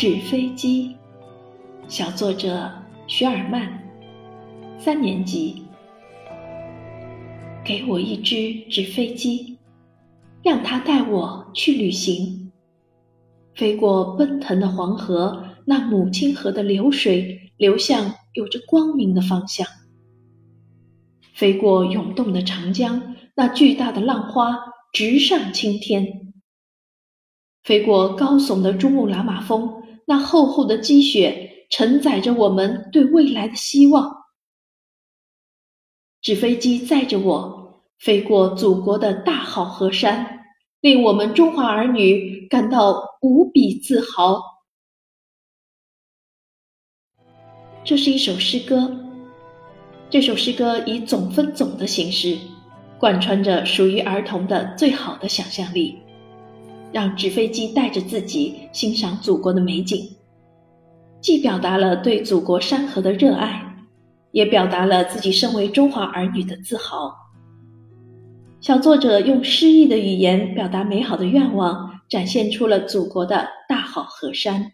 纸飞机，小作者徐尔曼，三年级。给我一只纸飞机，让它带我去旅行，飞过奔腾的黄河，那母亲河的流水流向有着光明的方向；飞过涌动的长江，那巨大的浪花直上青天。飞过高耸的珠穆朗玛峰，那厚厚的积雪承载着我们对未来的希望。纸飞机载着我飞过祖国的大好河山，令我们中华儿女感到无比自豪。这是一首诗歌，这首诗歌以总分总的形式，贯穿着属于儿童的最好的想象力。让纸飞机带着自己欣赏祖国的美景，既表达了对祖国山河的热爱，也表达了自己身为中华儿女的自豪。小作者用诗意的语言表达美好的愿望，展现出了祖国的大好河山。